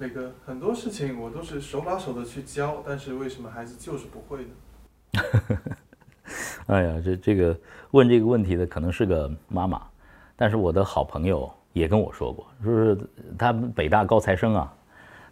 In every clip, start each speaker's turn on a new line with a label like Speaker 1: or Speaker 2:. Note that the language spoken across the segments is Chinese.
Speaker 1: 那个，很多事情我都是手把手的去教，但是为什么孩子就是不会呢？
Speaker 2: 哎呀，这这个问这个问题的可能是个妈妈，但是我的好朋友也跟我说过，说是他北大高材生啊，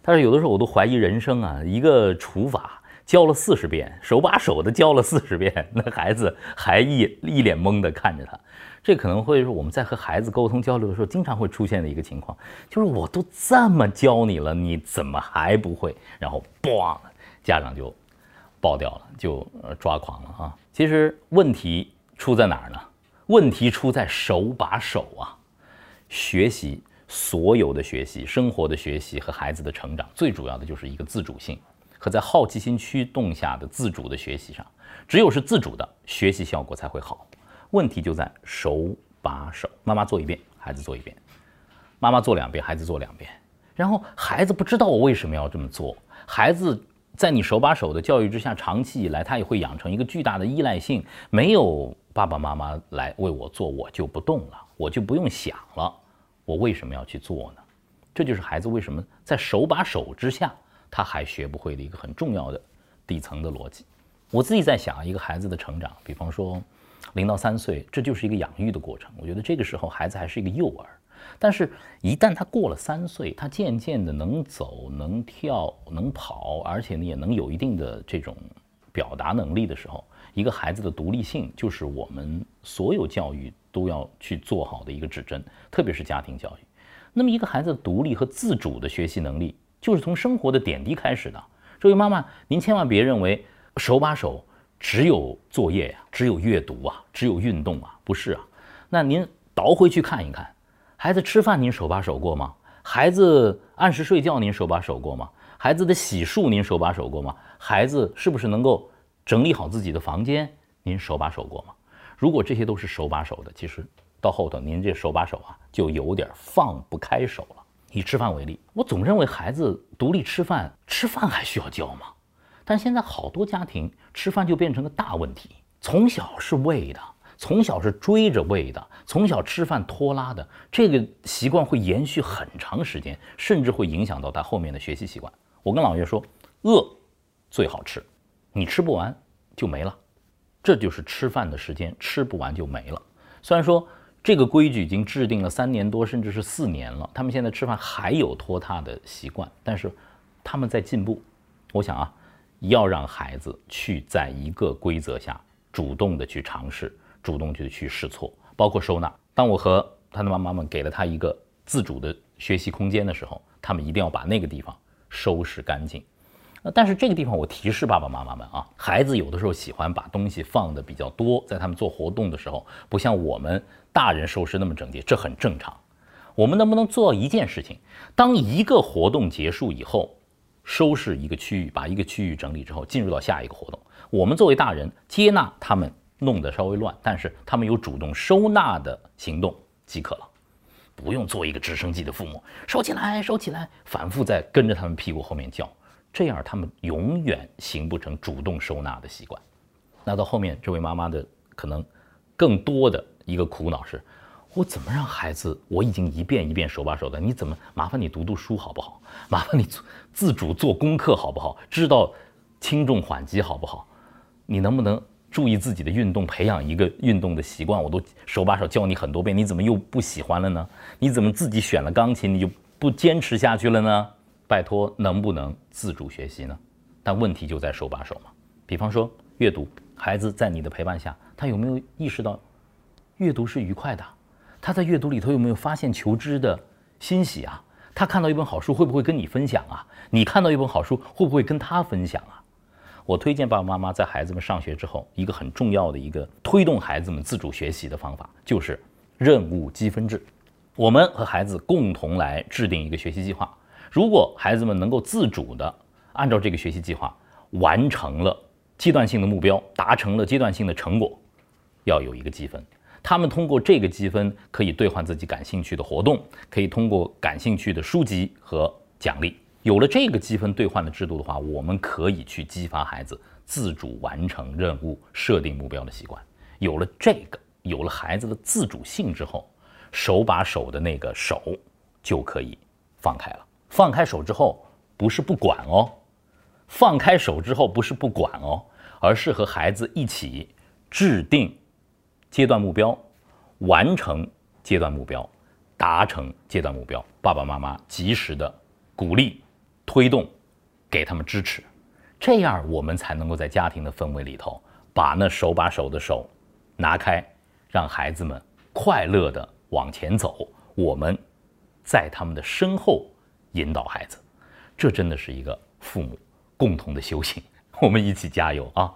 Speaker 2: 他说有的时候我都怀疑人生啊，一个除法教了四十遍，手把手的教了四十遍，那孩子还一一脸懵的看着他，这可能会是我们在和孩子沟通交流的时候经常会出现的一个情况，就是我都这么教你了，你怎么还不会？然后咣，家长就爆掉了，就抓狂了啊！其实问题出在哪儿呢？问题出在手把手啊！学习所有的学习、生活的学习和孩子的成长，最主要的就是一个自主性和在好奇心驱动下的自主的学习上。只有是自主的，学习效果才会好。问题就在手把手，妈妈做一遍，孩子做一遍；妈妈做两遍，孩子做两遍。然后孩子不知道我为什么要这么做，孩子。在你手把手的教育之下，长期以来，他也会养成一个巨大的依赖性。没有爸爸妈妈来为我做，我就不动了，我就不用想了。我为什么要去做呢？这就是孩子为什么在手把手之下，他还学不会的一个很重要的底层的逻辑。我自己在想，一个孩子的成长，比方说零到三岁，这就是一个养育的过程。我觉得这个时候孩子还是一个幼儿。但是，一旦他过了三岁，他渐渐的能走、能跳、能跑，而且呢也能有一定的这种表达能力的时候，一个孩子的独立性就是我们所有教育都要去做好的一个指针，特别是家庭教育。那么，一个孩子独立和自主的学习能力，就是从生活的点滴开始的。这位妈妈，您千万别认为手把手只有作业呀，只有阅读啊，只有运动啊，不是啊。那您倒回去看一看。孩子吃饭您手把手过吗？孩子按时睡觉您手把手过吗？孩子的洗漱您手把手过吗？孩子是不是能够整理好自己的房间您手把手过吗？如果这些都是手把手的，其实到后头您这手把手啊就有点放不开手了。以吃饭为例，我总认为孩子独立吃饭，吃饭还需要教吗？但现在好多家庭吃饭就变成个大问题，从小是喂的。从小是追着喂的，从小吃饭拖拉的，这个习惯会延续很长时间，甚至会影响到他后面的学习习惯。我跟老岳说，饿最好吃，你吃不完就没了，这就是吃饭的时间，吃不完就没了。虽然说这个规矩已经制定了三年多，甚至是四年了，他们现在吃饭还有拖沓的习惯，但是他们在进步。我想啊，要让孩子去在一个规则下主动的去尝试。主动去去试错，包括收纳。当我和他的妈妈们给了他一个自主的学习空间的时候，他们一定要把那个地方收拾干净。但是这个地方我提示爸爸妈妈们啊，孩子有的时候喜欢把东西放的比较多，在他们做活动的时候，不像我们大人收拾那么整洁，这很正常。我们能不能做到一件事情？当一个活动结束以后，收拾一个区域，把一个区域整理之后，进入到下一个活动。我们作为大人，接纳他们。弄得稍微乱，但是他们有主动收纳的行动即可了，不用做一个直升机的父母，收起来，收起来，反复在跟着他们屁股后面叫，这样他们永远形不成主动收纳的习惯。那到后面，这位妈妈的可能更多的一个苦恼是：我怎么让孩子？我已经一遍一遍手把手的，你怎么麻烦你读读书好不好？麻烦你自主做功课好不好？知道轻重缓急好不好？你能不能？注意自己的运动，培养一个运动的习惯，我都手把手教你很多遍，你怎么又不喜欢了呢？你怎么自己选了钢琴，你就不坚持下去了呢？拜托，能不能自主学习呢？但问题就在手把手嘛。比方说阅读，孩子在你的陪伴下，他有没有意识到阅读是愉快的？他在阅读里头有没有发现求知的欣喜啊？他看到一本好书会不会跟你分享啊？你看到一本好书会不会跟他分享啊？我推荐爸爸妈妈在孩子们上学之后，一个很重要的一个推动孩子们自主学习的方法，就是任务积分制。我们和孩子共同来制定一个学习计划。如果孩子们能够自主的按照这个学习计划完成了阶段性的目标，达成了阶段性的成果，要有一个积分。他们通过这个积分可以兑换自己感兴趣的活动，可以通过感兴趣的书籍和奖励。有了这个积分兑换的制度的话，我们可以去激发孩子自主完成任务、设定目标的习惯。有了这个，有了孩子的自主性之后，手把手的那个手就可以放开了。放开手之后不是不管哦，放开手之后不是不管哦，而是和孩子一起制定阶段目标，完成阶段目标，达成阶段目标。爸爸妈妈及时的鼓励、推动，给他们支持，这样我们才能够在家庭的氛围里头，把那手把手的手拿开，让孩子们快乐的往前走。我们在他们的身后引导孩子，这真的是一个父母共同的修行。我们一起加油啊！